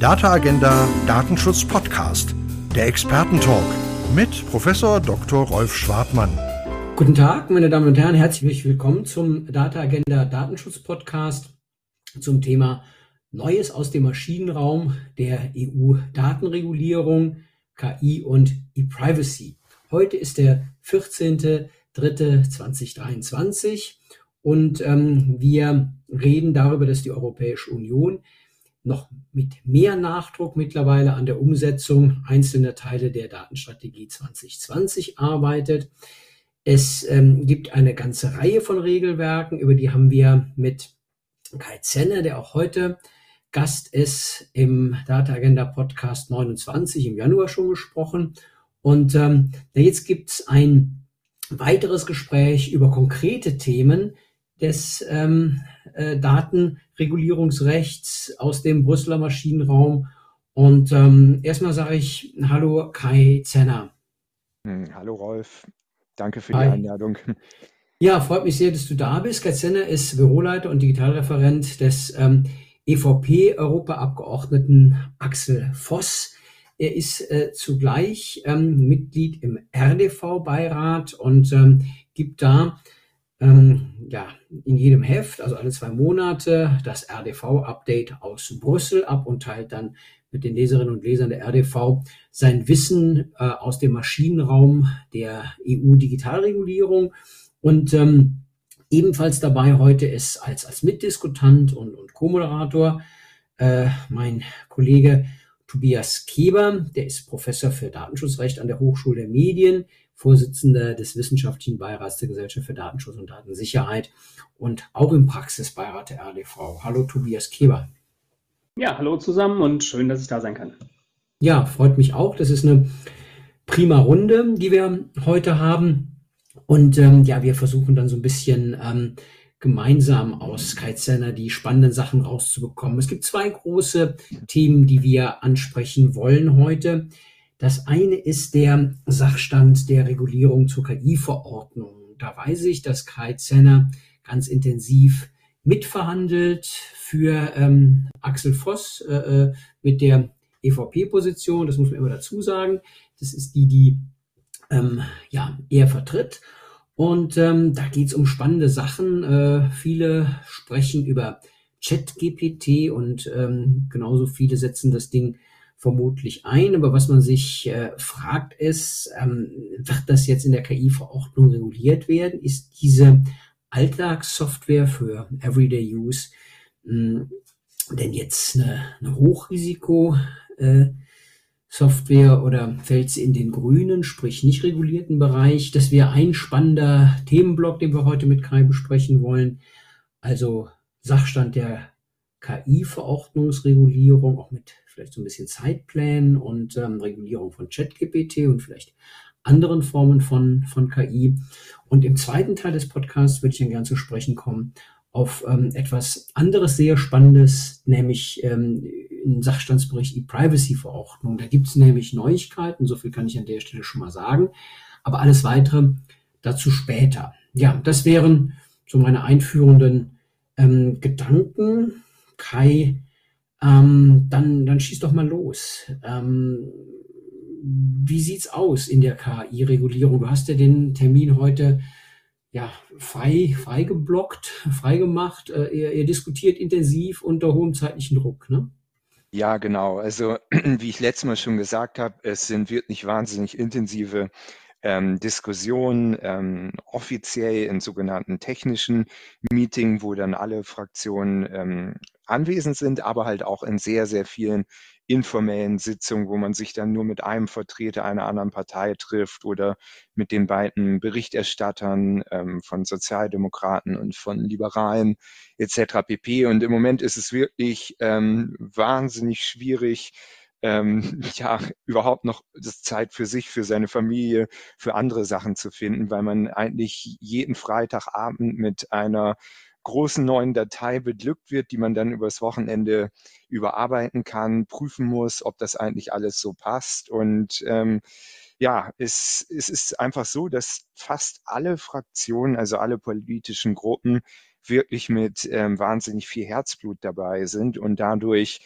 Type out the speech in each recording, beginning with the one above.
Data Agenda Datenschutz Podcast, der Expertentalk mit Professor Dr. Rolf Schwartmann. Guten Tag, meine Damen und Herren, herzlich willkommen zum Data Agenda Datenschutz Podcast zum Thema Neues aus dem Maschinenraum der EU-Datenregulierung, KI und E-Privacy. Heute ist der 14.03.2023 und ähm, wir reden darüber, dass die Europäische Union noch mit mehr Nachdruck mittlerweile an der Umsetzung einzelner Teile der Datenstrategie 2020 arbeitet. Es ähm, gibt eine ganze Reihe von Regelwerken, über die haben wir mit Kai Zenner, der auch heute Gast ist im Data Agenda Podcast 29 im Januar schon gesprochen. Und ähm, jetzt gibt es ein weiteres Gespräch über konkrete Themen des ähm, äh, Datenregulierungsrechts aus dem Brüsseler Maschinenraum. Und ähm, erstmal sage ich Hallo Kai Zenner. Hm, hallo Rolf, danke für die Hi. Einladung. Ja, freut mich sehr, dass du da bist. Kai Zenner ist Büroleiter und Digitalreferent des ähm, EVP-Europaabgeordneten Axel Voss. Er ist äh, zugleich ähm, Mitglied im RDV-Beirat und ähm, gibt da ähm, ja, in jedem Heft, also alle zwei Monate, das RDV-Update aus Brüssel ab und teilt dann mit den Leserinnen und Lesern der RDV sein Wissen äh, aus dem Maschinenraum der EU-Digitalregulierung. Und ähm, ebenfalls dabei heute ist als, als Mitdiskutant und, und Co-Moderator äh, mein Kollege Tobias Keber, der ist Professor für Datenschutzrecht an der Hochschule der Medien, Vorsitzender des Wissenschaftlichen Beirats der Gesellschaft für Datenschutz und Datensicherheit und auch im Praxisbeirat der RDV. Hallo Tobias Keber. Ja, hallo zusammen und schön, dass ich da sein kann. Ja, freut mich auch. Das ist eine prima Runde, die wir heute haben. Und ähm, ja, wir versuchen dann so ein bisschen ähm, gemeinsam aus Kite die spannenden Sachen rauszubekommen. Es gibt zwei große Themen, die wir ansprechen wollen heute. Das eine ist der Sachstand der Regulierung zur KI-Verordnung. Da weiß ich, dass Kai Zenner ganz intensiv mitverhandelt für ähm, Axel Voss äh, äh mit der EVP-Position. Das muss man immer dazu sagen. Das ist die, die ähm, ja, er vertritt. Und ähm, da geht es um spannende Sachen. Äh, viele sprechen über ChatGPT und ähm, genauso viele setzen das Ding vermutlich ein. Aber was man sich äh, fragt ist, ähm, wird das jetzt in der KI-Verordnung reguliert werden? Ist diese Alltagssoftware für Everyday Use mh, hm, denn jetzt eine, eine Hochrisiko äh, Software oder fällt sie in den grünen, sprich nicht regulierten Bereich? Das wäre ein spannender Themenblock, den wir heute mit Kai besprechen wollen. Also Sachstand der KI-Verordnungsregulierung, auch mit vielleicht so ein bisschen Zeitplänen und ähm, Regulierung von ChatGPT und vielleicht anderen Formen von, von KI. Und im zweiten Teil des Podcasts würde ich dann gerne zu sprechen kommen auf ähm, etwas anderes sehr Spannendes, nämlich ähm, im Sachstandsbericht E-Privacy-Verordnung. Da gibt es nämlich Neuigkeiten, so viel kann ich an der Stelle schon mal sagen. Aber alles weitere dazu später. Ja, das wären so meine einführenden ähm, Gedanken. Kai, ähm, dann, dann schieß doch mal los. Ähm, wie sieht's aus in der KI-Regulierung? Du hast ja den Termin heute ja, frei, frei geblockt, frei gemacht. Äh, ihr, ihr diskutiert intensiv unter hohem zeitlichen Druck, ne? Ja, genau. Also wie ich letztes Mal schon gesagt habe, es sind wirklich wahnsinnig intensive ähm, Diskussionen, ähm, offiziell in sogenannten technischen Meeting, wo dann alle Fraktionen ähm, anwesend sind, aber halt auch in sehr, sehr vielen informellen Sitzungen, wo man sich dann nur mit einem Vertreter einer anderen Partei trifft oder mit den beiden Berichterstattern ähm, von Sozialdemokraten und von Liberalen etc. pp. Und im Moment ist es wirklich ähm, wahnsinnig schwierig, ähm, ja, überhaupt noch das Zeit für sich, für seine Familie, für andere Sachen zu finden, weil man eigentlich jeden Freitagabend mit einer großen neuen Datei beglückt wird, die man dann übers Wochenende überarbeiten kann, prüfen muss, ob das eigentlich alles so passt. Und ähm, ja, es, es ist einfach so, dass fast alle Fraktionen, also alle politischen Gruppen, wirklich mit ähm, wahnsinnig viel Herzblut dabei sind und dadurch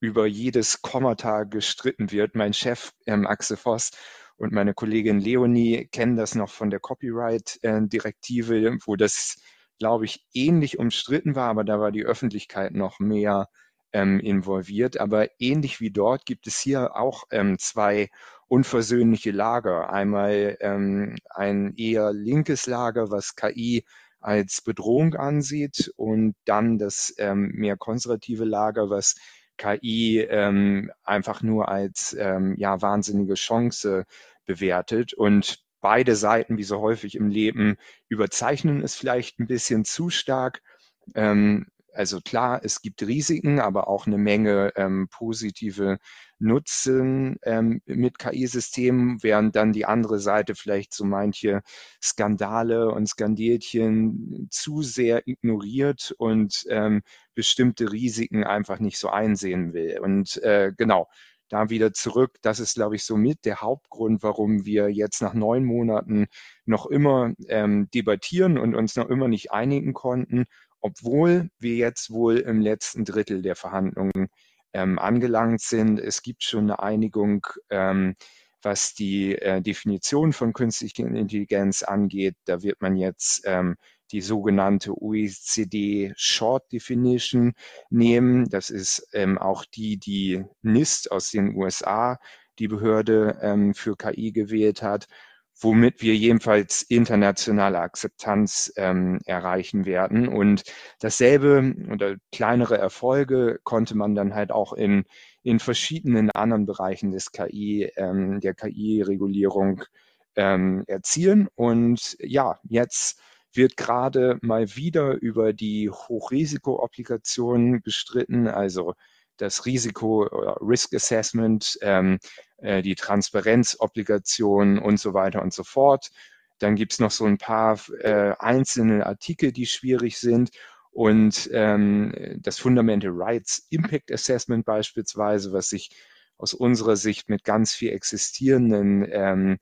über jedes Kommata gestritten wird. Mein Chef ähm, Axel Voss und meine Kollegin Leonie kennen das noch von der Copyright-Direktive, äh, wo das, glaube ich, ähnlich umstritten war, aber da war die Öffentlichkeit noch mehr ähm, involviert. Aber ähnlich wie dort gibt es hier auch ähm, zwei unversöhnliche Lager. Einmal ähm, ein eher linkes Lager, was KI als Bedrohung ansieht und dann das ähm, mehr konservative Lager, was KI ähm, einfach nur als ähm, ja wahnsinnige Chance bewertet und beide Seiten, wie so häufig im Leben, überzeichnen es vielleicht ein bisschen zu stark. Ähm, also klar, es gibt Risiken, aber auch eine Menge ähm, positive Nutzen ähm, mit KI-Systemen, während dann die andere Seite vielleicht so manche Skandale und Skandälchen zu sehr ignoriert und ähm, bestimmte Risiken einfach nicht so einsehen will. Und äh, genau, da wieder zurück. Das ist, glaube ich, somit der Hauptgrund, warum wir jetzt nach neun Monaten noch immer ähm, debattieren und uns noch immer nicht einigen konnten obwohl wir jetzt wohl im letzten Drittel der Verhandlungen ähm, angelangt sind. Es gibt schon eine Einigung, ähm, was die äh, Definition von künstlicher Intelligenz angeht. Da wird man jetzt ähm, die sogenannte OECD Short Definition nehmen. Das ist ähm, auch die, die NIST aus den USA, die Behörde ähm, für KI gewählt hat womit wir jedenfalls internationale Akzeptanz ähm, erreichen werden. Und dasselbe oder kleinere Erfolge konnte man dann halt auch in, in verschiedenen anderen Bereichen des KI, ähm, der KI-Regulierung ähm, erzielen. Und ja, jetzt wird gerade mal wieder über die Hochrisiko-Applikationen gestritten, also das Risiko oder Risk Assessment, ähm, äh, die Transparenzobligation und so weiter und so fort. Dann gibt es noch so ein paar äh, einzelne Artikel, die schwierig sind. Und ähm, das Fundamental Rights Impact Assessment beispielsweise, was sich aus unserer Sicht mit ganz viel existierenden ähm,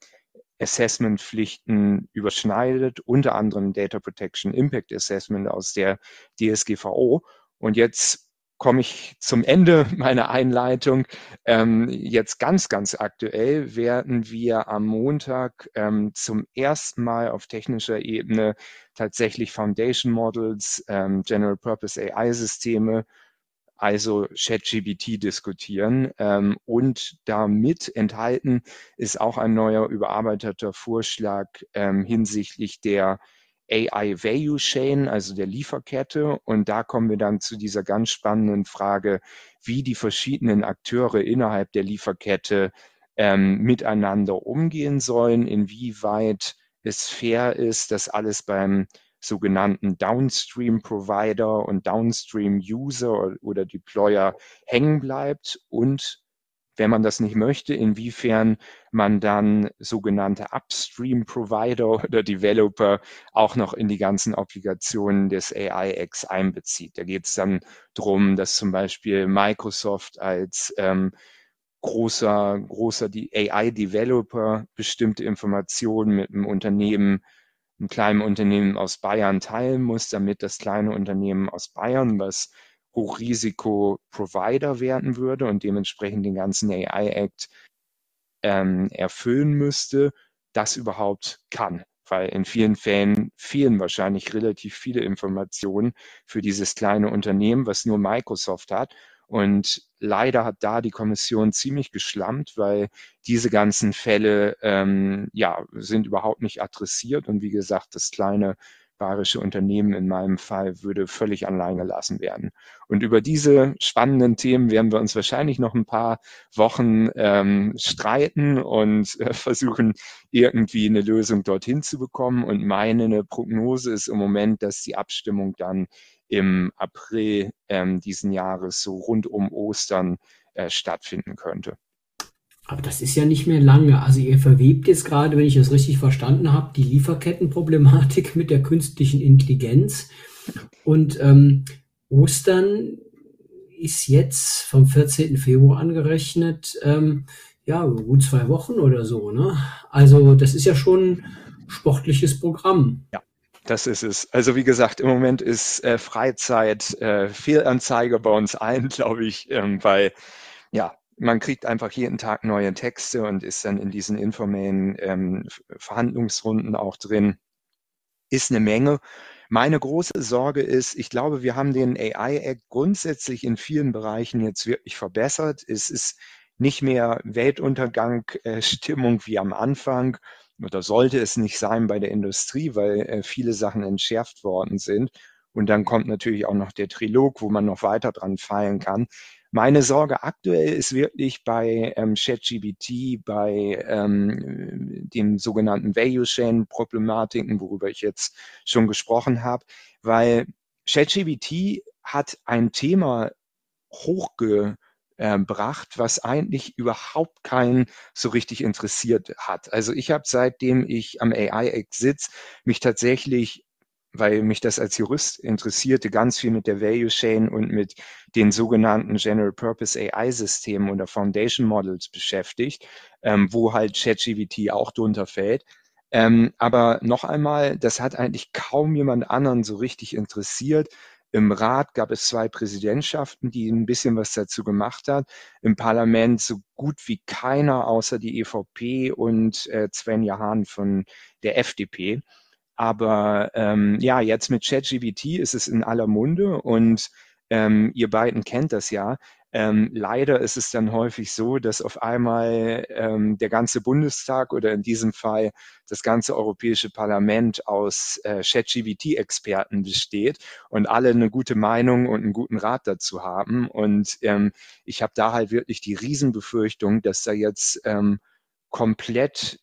Assessment-Pflichten überschneidet, unter anderem Data Protection Impact Assessment aus der DSGVO. Und jetzt komme ich zum Ende meiner Einleitung. Ähm, jetzt ganz, ganz aktuell werden wir am Montag ähm, zum ersten Mal auf technischer Ebene tatsächlich Foundation Models, ähm, General Purpose AI-Systeme, also ChatGBT diskutieren. Ähm, und damit enthalten ist auch ein neuer überarbeiteter Vorschlag ähm, hinsichtlich der AI Value Chain, also der Lieferkette. Und da kommen wir dann zu dieser ganz spannenden Frage, wie die verschiedenen Akteure innerhalb der Lieferkette ähm, miteinander umgehen sollen, inwieweit es fair ist, dass alles beim sogenannten Downstream Provider und Downstream User oder Deployer hängen bleibt und wenn man das nicht möchte, inwiefern man dann sogenannte Upstream-Provider oder Developer auch noch in die ganzen Applikationen des AIX einbezieht. Da geht es dann darum, dass zum Beispiel Microsoft als ähm, großer, großer AI-Developer bestimmte Informationen mit einem Unternehmen, einem kleinen Unternehmen aus Bayern teilen muss, damit das kleine Unternehmen aus Bayern, was Hochrisiko-Provider werden würde und dementsprechend den ganzen AI-Act ähm, erfüllen müsste, das überhaupt kann. Weil in vielen Fällen fehlen wahrscheinlich relativ viele Informationen für dieses kleine Unternehmen, was nur Microsoft hat. Und leider hat da die Kommission ziemlich geschlammt, weil diese ganzen Fälle ähm, ja sind überhaupt nicht adressiert. Und wie gesagt, das kleine bayerische Unternehmen in meinem Fall würde völlig allein gelassen werden. Und über diese spannenden Themen werden wir uns wahrscheinlich noch ein paar Wochen ähm, streiten und äh, versuchen, irgendwie eine Lösung dorthin zu bekommen. Und meine Prognose ist im Moment, dass die Abstimmung dann im April ähm, diesen Jahres so rund um Ostern äh, stattfinden könnte. Aber das ist ja nicht mehr lange. Also ihr verwebt jetzt gerade, wenn ich das richtig verstanden habe, die Lieferkettenproblematik mit der künstlichen Intelligenz. Und ähm, Ostern ist jetzt vom 14. Februar angerechnet, ähm, ja, gut zwei Wochen oder so. Ne? Also das ist ja schon sportliches Programm. Ja. Das ist es. Also wie gesagt, im Moment ist äh, Freizeit äh, Fehlanzeige bei uns allen, glaube ich, ähm, weil ja, man kriegt einfach jeden Tag neue Texte und ist dann in diesen informellen ähm, Verhandlungsrunden auch drin. Ist eine Menge. Meine große Sorge ist, ich glaube, wir haben den AI-Act grundsätzlich in vielen Bereichen jetzt wirklich verbessert. Es ist nicht mehr Weltuntergang-Stimmung äh, wie am Anfang oder sollte es nicht sein bei der Industrie, weil äh, viele Sachen entschärft worden sind. Und dann kommt natürlich auch noch der Trilog, wo man noch weiter dran feilen kann. Meine Sorge aktuell ist wirklich bei ähm, ChatGBT, bei ähm, den sogenannten Value Chain Problematiken, worüber ich jetzt schon gesprochen habe, weil ChatGBT hat ein Thema hochge gebracht, was eigentlich überhaupt keinen so richtig interessiert hat. Also ich habe seitdem ich am AI-Act sitze, mich tatsächlich weil mich das als Jurist interessierte, ganz viel mit der Value Chain und mit den sogenannten General Purpose AI-Systemen oder Foundation Models beschäftigt, ähm, wo halt ChatGPT auch drunter fällt. Ähm, aber noch einmal, das hat eigentlich kaum jemand anderen so richtig interessiert. Im Rat gab es zwei Präsidentschaften, die ein bisschen was dazu gemacht hat. Im Parlament so gut wie keiner außer die EVP und äh, Sven Hahn von der FDP. Aber ähm, ja, jetzt mit ChatGPT ist es in aller Munde und ähm, ihr beiden kennt das ja. Ähm, leider ist es dann häufig so, dass auf einmal ähm, der ganze Bundestag oder in diesem Fall das ganze Europäische Parlament aus äh, ChatGPT-Experten besteht und alle eine gute Meinung und einen guten Rat dazu haben. Und ähm, ich habe da halt wirklich die Riesenbefürchtung, dass da jetzt ähm, komplett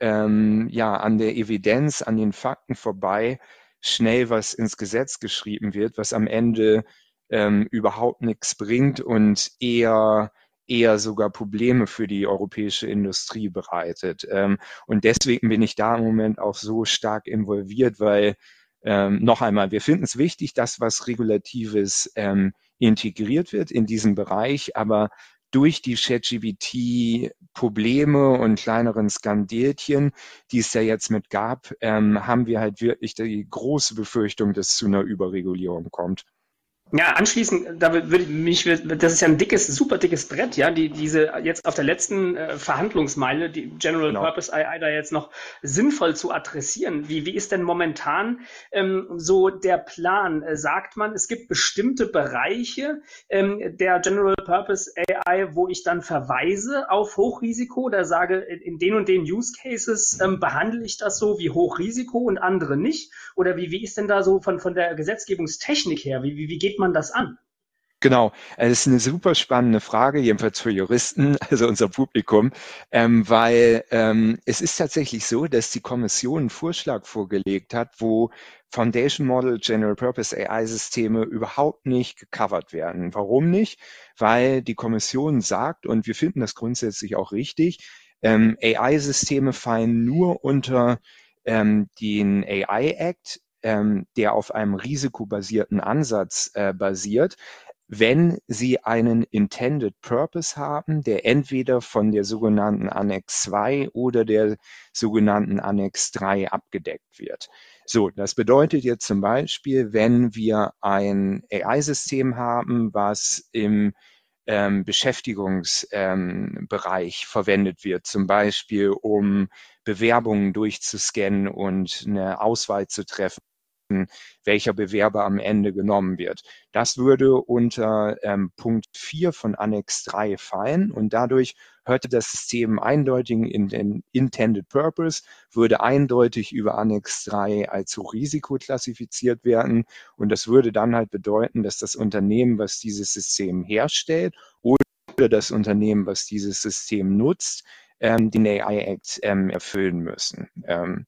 ähm, ja an der Evidenz, an den Fakten vorbei schnell was ins Gesetz geschrieben wird, was am Ende ähm, überhaupt nichts bringt und eher eher sogar Probleme für die europäische Industrie bereitet. Ähm, und deswegen bin ich da im Moment auch so stark involviert, weil ähm, noch einmal, wir finden es wichtig, dass was Regulatives ähm, integriert wird in diesem Bereich, aber durch die ChatGPT-Probleme und kleineren Skandelchen, die es ja jetzt mit gab, ähm, haben wir halt wirklich die große Befürchtung, dass es zu einer Überregulierung kommt. Ja, anschließend, da würde ich mich, das ist ja ein dickes, super dickes Brett, ja, die diese jetzt auf der letzten äh, Verhandlungsmeile, die General genau. Purpose AI da jetzt noch sinnvoll zu adressieren. Wie, wie ist denn momentan ähm, so der Plan? Äh, sagt man, es gibt bestimmte Bereiche ähm, der General Purpose AI, wo ich dann verweise auf Hochrisiko oder sage, in den und den Use Cases ähm, behandle ich das so wie Hochrisiko und andere nicht? Oder wie, wie ist denn da so von, von der Gesetzgebungstechnik her? Wie, wie, wie geht man das an? Genau, es ist eine super spannende Frage, jedenfalls für Juristen, also unser Publikum, ähm, weil ähm, es ist tatsächlich so, dass die Kommission einen Vorschlag vorgelegt hat, wo Foundation Model General Purpose AI Systeme überhaupt nicht gecovert werden. Warum nicht? Weil die Kommission sagt, und wir finden das grundsätzlich auch richtig, ähm, AI-Systeme fallen nur unter ähm, den AI Act, ähm, der auf einem risikobasierten Ansatz äh, basiert, wenn Sie einen Intended Purpose haben, der entweder von der sogenannten Annex 2 oder der sogenannten Annex 3 abgedeckt wird. So, das bedeutet jetzt zum Beispiel, wenn wir ein AI-System haben, was im ähm, Beschäftigungsbereich ähm, verwendet wird, zum Beispiel um Bewerbungen durchzuscannen und eine Auswahl zu treffen welcher Bewerber am Ende genommen wird. Das würde unter ähm, Punkt 4 von Annex 3 fallen und dadurch hörte das System eindeutig in den Intended Purpose, würde eindeutig über Annex 3 als Hochrisiko klassifiziert werden und das würde dann halt bedeuten, dass das Unternehmen, was dieses System herstellt oder das Unternehmen, was dieses System nutzt, ähm, den AI Act ähm, erfüllen müssen. Ähm,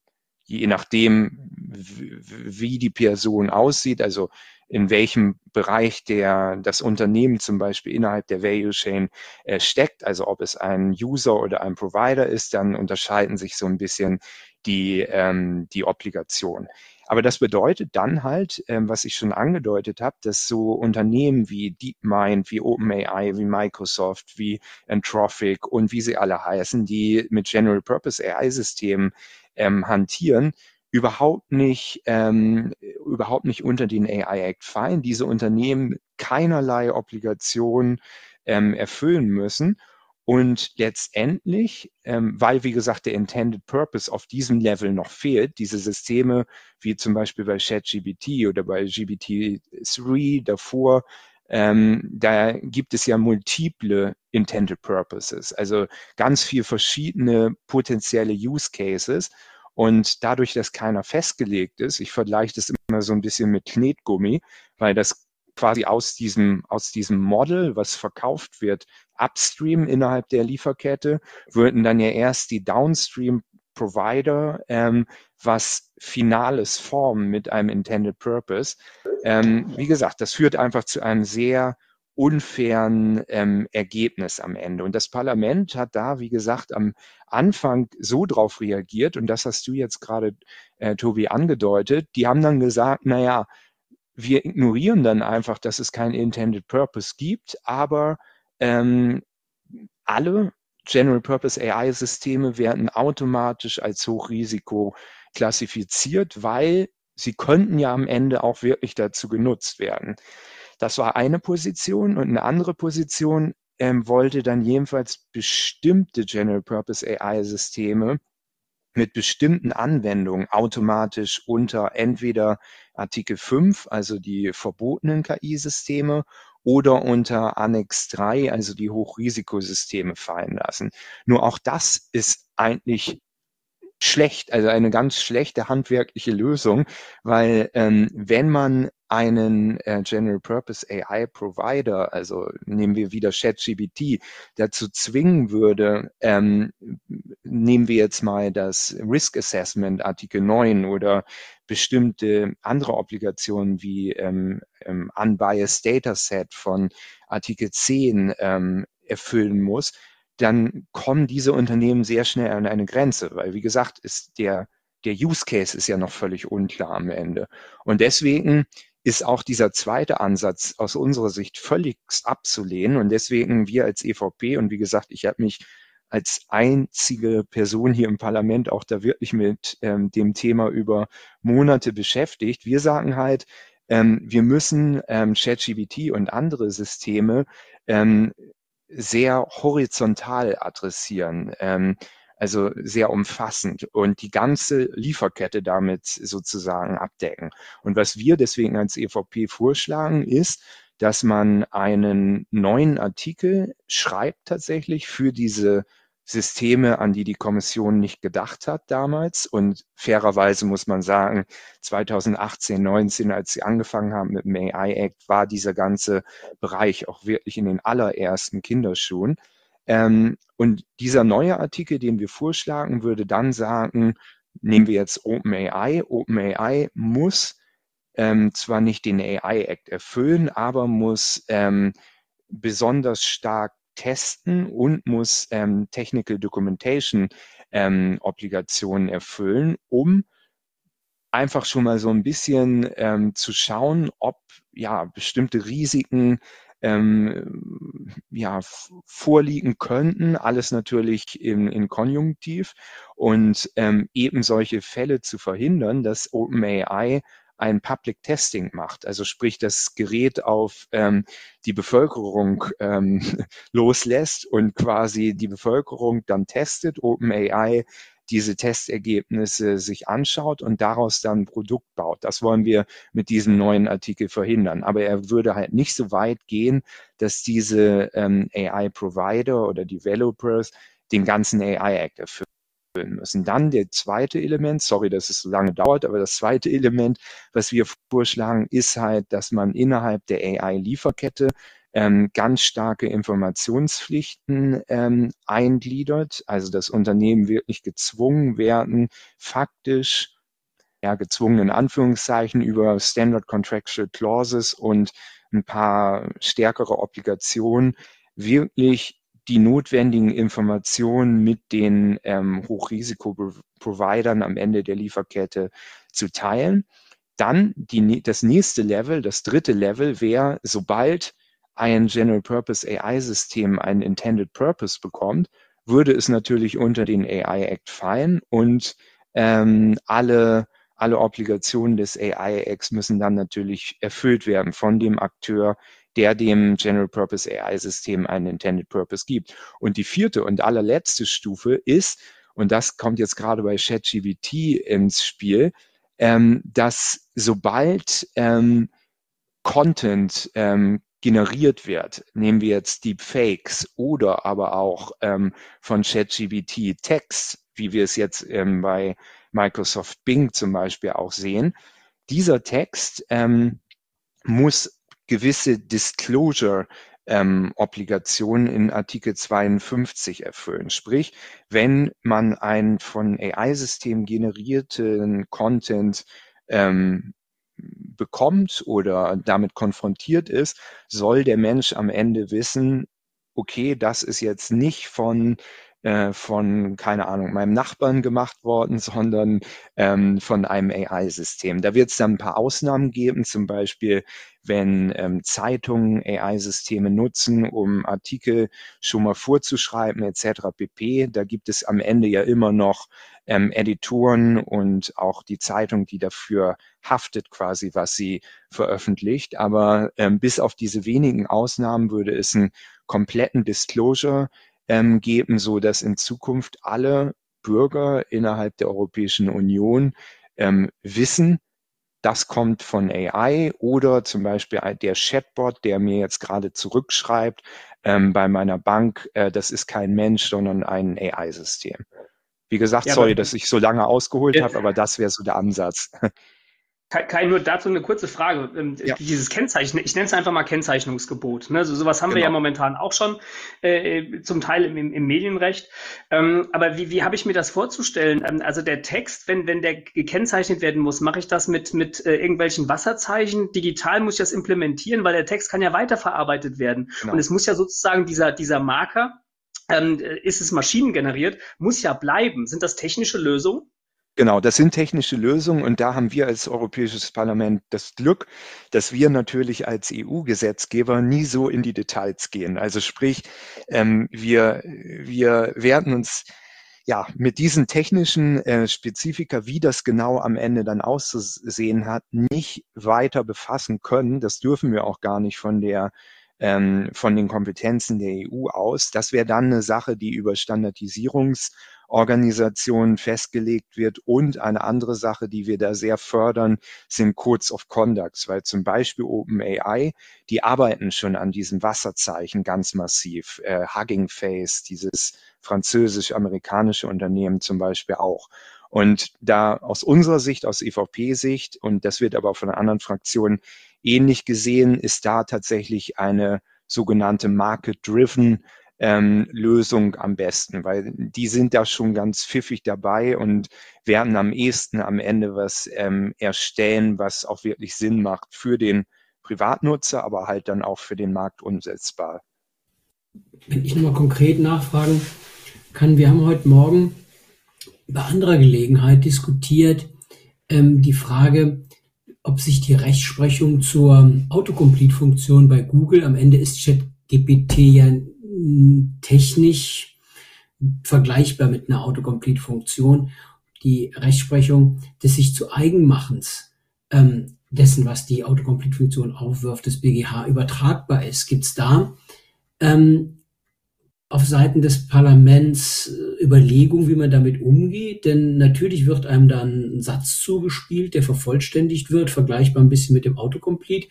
je nachdem, wie die Person aussieht, also in welchem Bereich der, das Unternehmen zum Beispiel innerhalb der Value Chain äh, steckt, also ob es ein User oder ein Provider ist, dann unterscheiden sich so ein bisschen die, ähm, die Obligation. Aber das bedeutet dann halt, ähm, was ich schon angedeutet habe, dass so Unternehmen wie DeepMind, wie OpenAI, wie Microsoft, wie Anthropic und wie sie alle heißen, die mit General Purpose AI-Systemen ähm, hantieren, überhaupt nicht, ähm, überhaupt nicht unter den AI Act fallen. Diese Unternehmen keinerlei Obligationen ähm, erfüllen müssen. Und letztendlich, ähm, weil wie gesagt der Intended Purpose auf diesem Level noch fehlt, diese Systeme wie zum Beispiel bei ChatGPT oder bei GPT-3 davor, ähm, da gibt es ja multiple Intended Purposes, also ganz viel verschiedene potenzielle Use Cases. Und dadurch, dass keiner festgelegt ist, ich vergleiche das immer so ein bisschen mit Knetgummi, weil das quasi aus diesem, aus diesem Model, was verkauft wird, upstream innerhalb der Lieferkette, würden dann ja erst die downstream Provider ähm, was Finales formen mit einem Intended Purpose. Ähm, wie gesagt, das führt einfach zu einem sehr unfairen ähm, Ergebnis am Ende. Und das Parlament hat da, wie gesagt, am Anfang so drauf reagiert, und das hast du jetzt gerade, äh, Tobi, angedeutet, die haben dann gesagt, naja, wir ignorieren dann einfach, dass es keinen Intended Purpose gibt, aber ähm, alle General Purpose AI-Systeme werden automatisch als Hochrisiko klassifiziert, weil sie könnten ja am Ende auch wirklich dazu genutzt werden. Das war eine Position und eine andere Position ähm, wollte dann jedenfalls bestimmte General Purpose AI-Systeme mit bestimmten Anwendungen automatisch unter entweder Artikel 5, also die verbotenen KI-Systeme, oder unter Annex 3, also die Hochrisikosysteme fallen lassen. Nur auch das ist eigentlich schlecht, also eine ganz schlechte handwerkliche Lösung, weil ähm, wenn man einen äh, General Purpose AI Provider, also nehmen wir wieder ChatGPT, dazu zwingen würde, ähm, nehmen wir jetzt mal das Risk Assessment Artikel 9 oder bestimmte andere Obligationen wie ähm, ähm, Unbiased Dataset von Artikel 10 ähm, erfüllen muss, dann kommen diese Unternehmen sehr schnell an eine Grenze, weil wie gesagt, ist der, der Use Case ist ja noch völlig unklar am Ende. Und deswegen ist auch dieser zweite Ansatz aus unserer Sicht völlig abzulehnen. Und deswegen wir als EVP, und wie gesagt, ich habe mich als einzige Person hier im Parlament auch da wirklich mit ähm, dem Thema über Monate beschäftigt. Wir sagen halt, ähm, wir müssen ähm, ChatGPT und andere Systeme ähm, sehr horizontal adressieren, ähm, also sehr umfassend und die ganze Lieferkette damit sozusagen abdecken. Und was wir deswegen als EVP vorschlagen, ist, dass man einen neuen Artikel schreibt tatsächlich für diese Systeme, an die die Kommission nicht gedacht hat damals. Und fairerweise muss man sagen, 2018, 19, als sie angefangen haben mit dem AI Act, war dieser ganze Bereich auch wirklich in den allerersten Kinderschuhen. Ähm, und dieser neue Artikel, den wir vorschlagen, würde dann sagen, nehmen wir jetzt OpenAI. OpenAI muss ähm, zwar nicht den AI Act erfüllen, aber muss ähm, besonders stark testen und muss ähm, Technical Documentation ähm, Obligationen erfüllen, um einfach schon mal so ein bisschen ähm, zu schauen, ob ja bestimmte Risiken ähm, ja, vorliegen könnten, alles natürlich in, in Konjunktiv. Und ähm, eben solche Fälle zu verhindern, dass OpenAI ein Public Testing macht, also sprich das Gerät auf ähm, die Bevölkerung ähm, loslässt und quasi die Bevölkerung dann testet, OpenAI diese Testergebnisse sich anschaut und daraus dann ein Produkt baut. Das wollen wir mit diesem neuen Artikel verhindern. Aber er würde halt nicht so weit gehen, dass diese ähm, AI-Provider oder Developers den ganzen AI-Act erfüllen müssen. Dann der zweite Element, sorry, dass es so lange dauert, aber das zweite Element, was wir vorschlagen, ist halt, dass man innerhalb der AI-Lieferkette ähm, ganz starke Informationspflichten ähm, eingliedert, also das Unternehmen wirklich gezwungen werden, faktisch ja, gezwungen in Anführungszeichen über Standard Contractual Clauses und ein paar stärkere Obligationen wirklich die notwendigen Informationen mit den ähm, Hochrisikoprovidern am Ende der Lieferkette zu teilen. Dann die, das nächste Level, das dritte Level wäre, sobald ein General Purpose AI-System einen Intended Purpose bekommt, würde es natürlich unter den AI Act fallen und ähm, alle alle Obligationen des AI-Acts müssen dann natürlich erfüllt werden von dem Akteur, der dem General Purpose AI-System einen Intended Purpose gibt. Und die vierte und allerletzte Stufe ist, und das kommt jetzt gerade bei ChatGBT ins Spiel, ähm, dass sobald ähm, Content ähm, generiert wird, nehmen wir jetzt Deepfakes oder aber auch ähm, von ChatGBT Text, wie wir es jetzt ähm, bei Microsoft Bing zum Beispiel auch sehen, dieser Text ähm, muss gewisse Disclosure ähm, Obligationen in Artikel 52 erfüllen. Sprich, wenn man einen von AI-Systemen generierten Content ähm, bekommt oder damit konfrontiert ist, soll der Mensch am Ende wissen, okay, das ist jetzt nicht von äh, von, keine Ahnung, meinem Nachbarn gemacht worden, sondern ähm, von einem AI-System. Da wird es dann ein paar Ausnahmen geben, zum Beispiel, wenn ähm, Zeitungen AI-Systeme nutzen, um Artikel schon mal vorzuschreiben etc. pp. Da gibt es am Ende ja immer noch ähm, Editoren und auch die Zeitung, die dafür haftet quasi, was sie veröffentlicht. Aber ähm, bis auf diese wenigen Ausnahmen würde es einen kompletten Disclosure ähm, geben, so dass in Zukunft alle Bürger innerhalb der Europäischen Union ähm, wissen, das kommt von AI oder zum Beispiel der Chatbot, der mir jetzt gerade zurückschreibt ähm, bei meiner Bank, äh, das ist kein Mensch, sondern ein AI-System. Wie gesagt, ja, sorry, dass ich so lange ausgeholt habe, aber das wäre so der Ansatz. Kai, nur dazu eine kurze Frage. Ähm, ja. Dieses Kennzeichen, ich nenne es einfach mal Kennzeichnungsgebot. Ne? So, sowas haben genau. wir ja genau. momentan auch schon, äh, zum Teil im, im Medienrecht. Ähm, aber wie, wie habe ich mir das vorzustellen? Ähm, also der Text, wenn, wenn der gekennzeichnet werden muss, mache ich das mit, mit äh, irgendwelchen Wasserzeichen? Digital muss ich das implementieren, weil der Text kann ja weiterverarbeitet werden. Genau. Und es muss ja sozusagen dieser, dieser Marker, ähm, ist es maschinengeneriert, muss ja bleiben. Sind das technische Lösungen? Genau, das sind technische Lösungen und da haben wir als Europäisches Parlament das Glück, dass wir natürlich als EU-Gesetzgeber nie so in die Details gehen. Also sprich, ähm, wir, wir werden uns ja mit diesen technischen äh, Spezifika, wie das genau am Ende dann auszusehen hat, nicht weiter befassen können. Das dürfen wir auch gar nicht von der ähm, von den Kompetenzen der EU aus. Das wäre dann eine Sache, die über Standardisierungsorganisationen festgelegt wird. Und eine andere Sache, die wir da sehr fördern, sind Codes of Conduct, weil zum Beispiel OpenAI, die arbeiten schon an diesem Wasserzeichen ganz massiv. Äh, Hugging Face, dieses französisch-amerikanische Unternehmen zum Beispiel auch. Und da aus unserer Sicht, aus EVP-Sicht, und das wird aber von anderen Fraktionen ähnlich gesehen, ist da tatsächlich eine sogenannte Market-Driven ähm, Lösung am besten, weil die sind da schon ganz pfiffig dabei und werden am ehesten am Ende was ähm, erstellen, was auch wirklich Sinn macht für den Privatnutzer, aber halt dann auch für den Markt umsetzbar. Wenn ich nochmal konkret nachfragen kann, wir haben heute Morgen bei anderer Gelegenheit diskutiert ähm, die Frage, ob sich die Rechtsprechung zur Autocomplete-Funktion bei Google, am Ende ist ChatGPT ja technisch vergleichbar mit einer Autocomplete-Funktion, die Rechtsprechung des sich zu Eigenmachens ähm, dessen, was die Autocomplete-Funktion aufwirft, des BGH übertragbar ist. Gibt es da ähm, auf Seiten des Parlaments äh, Überlegung, wie man damit umgeht, denn natürlich wird einem dann ein Satz zugespielt, der vervollständigt wird, vergleichbar ein bisschen mit dem Autocomplete.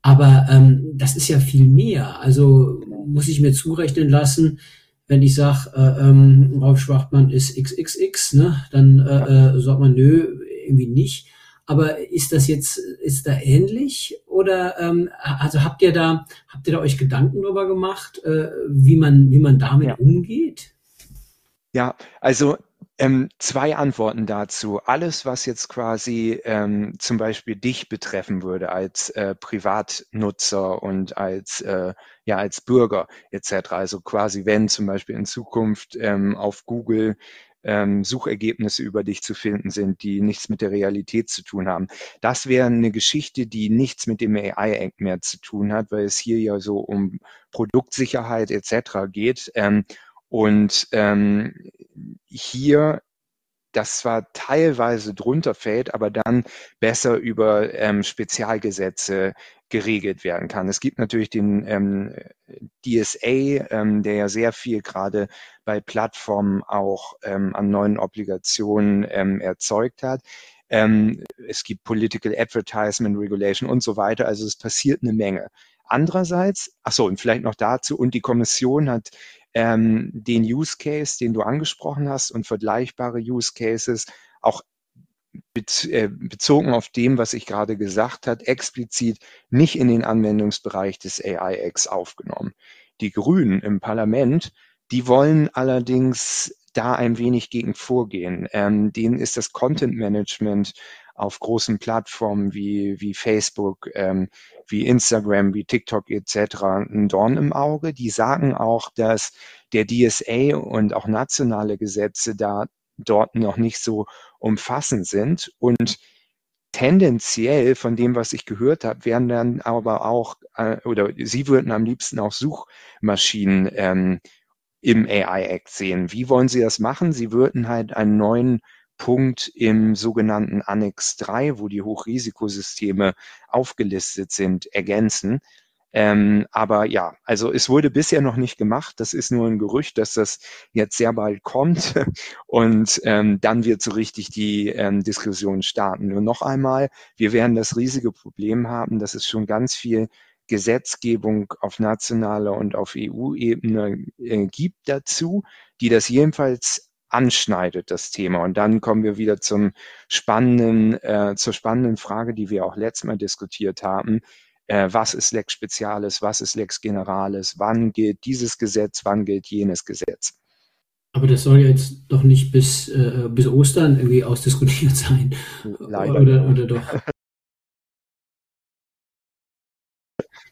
Aber ähm, das ist ja viel mehr. Also muss ich mir zurechnen lassen, wenn ich sage, äh, ähm, Rauf Schwachmann ist XXX, ne, dann äh, äh, sagt man, nö, irgendwie nicht. Aber ist das jetzt, ist da ähnlich? Oder ähm, also habt ihr da, habt ihr da euch Gedanken darüber gemacht, äh, wie man, wie man damit ja. umgeht? Ja, also ähm, zwei Antworten dazu. Alles, was jetzt quasi ähm, zum Beispiel dich betreffen würde als äh, Privatnutzer und als äh, ja als Bürger etc. Also quasi wenn zum Beispiel in Zukunft ähm, auf Google ähm, Suchergebnisse über dich zu finden sind, die nichts mit der Realität zu tun haben. Das wäre eine Geschichte, die nichts mit dem AI-Act mehr zu tun hat, weil es hier ja so um Produktsicherheit etc. geht. Und ähm, hier das zwar teilweise drunter fällt, aber dann besser über ähm, Spezialgesetze geregelt werden kann. Es gibt natürlich den ähm, DSA, ähm, der ja sehr viel gerade bei Plattformen auch ähm, an neuen Obligationen ähm, erzeugt hat. Ähm, es gibt Political Advertisement Regulation und so weiter. Also es passiert eine Menge. Andererseits, ach so, und vielleicht noch dazu, und die Kommission hat ähm, den Use Case, den du angesprochen hast und vergleichbare Use Cases auch äh, bezogen auf dem, was ich gerade gesagt habe, explizit nicht in den Anwendungsbereich des AI-X aufgenommen. Die Grünen im Parlament, die wollen allerdings da ein wenig gegen vorgehen. Ähm, denen ist das Content Management auf großen Plattformen wie, wie Facebook, ähm, wie Instagram, wie TikTok etc. ein Dorn im Auge. Die sagen auch, dass der DSA und auch nationale Gesetze da dort noch nicht so umfassend sind und tendenziell von dem, was ich gehört habe, werden dann aber auch, äh, oder Sie würden am liebsten auch Suchmaschinen ähm, im AI Act sehen. Wie wollen Sie das machen? Sie würden halt einen neuen Punkt im sogenannten Annex 3, wo die Hochrisikosysteme aufgelistet sind, ergänzen. Ähm, aber ja, also es wurde bisher noch nicht gemacht. Das ist nur ein Gerücht, dass das jetzt sehr bald kommt. Und ähm, dann wird so richtig die ähm, Diskussion starten. Nur noch einmal, wir werden das riesige Problem haben, dass es schon ganz viel Gesetzgebung auf nationaler und auf EU-Ebene äh, gibt dazu, die das jedenfalls anschneidet, das Thema. Und dann kommen wir wieder zum spannenden, äh, zur spannenden Frage, die wir auch letztes Mal diskutiert haben äh, was ist Lex Specialis, was ist Lex Generalis, wann gilt dieses Gesetz, wann gilt jenes Gesetz. Aber das soll jetzt doch nicht bis, äh, bis Ostern irgendwie ausdiskutiert sein. Leider. Oder, oder doch?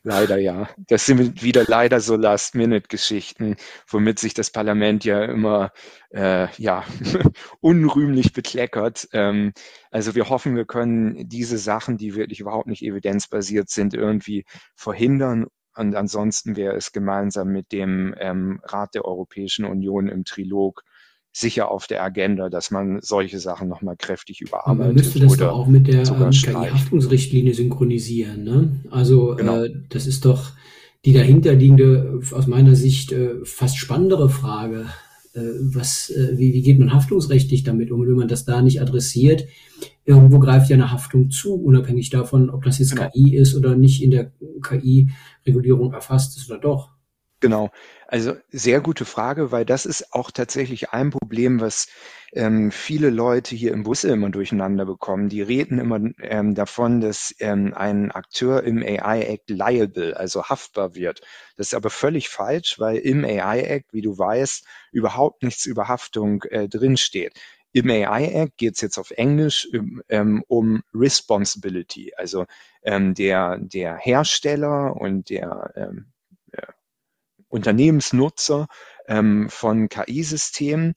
Leider ja. Das sind wieder leider so Last-Minute-Geschichten, womit sich das Parlament ja immer äh, ja unrühmlich bekleckert. Ähm, also wir hoffen, wir können diese Sachen, die wirklich überhaupt nicht evidenzbasiert sind, irgendwie verhindern. Und ansonsten wäre es gemeinsam mit dem ähm, Rat der Europäischen Union im Trilog sicher auf der Agenda, dass man solche Sachen nochmal kräftig überarbeitet. Man müsste das doch auch mit der ähm, KI-Haftungsrichtlinie synchronisieren. Ne? Also genau. äh, das ist doch die dahinterliegende, aus meiner Sicht äh, fast spannendere Frage. Äh, was, äh, wie, wie geht man haftungsrechtlich damit um? wenn man das da nicht adressiert, irgendwo greift ja eine Haftung zu, unabhängig davon, ob das jetzt genau. KI ist oder nicht in der KI-Regulierung erfasst ist oder doch. Genau. Also sehr gute Frage, weil das ist auch tatsächlich ein Problem, was ähm, viele Leute hier im Busse immer durcheinander bekommen. Die reden immer ähm, davon, dass ähm, ein Akteur im AI Act liable, also haftbar wird. Das ist aber völlig falsch, weil im AI Act, wie du weißt, überhaupt nichts über Haftung äh, drinsteht. Im AI Act geht es jetzt auf Englisch ähm, um Responsibility, also ähm, der, der Hersteller und der ähm, Unternehmensnutzer ähm, von KI-Systemen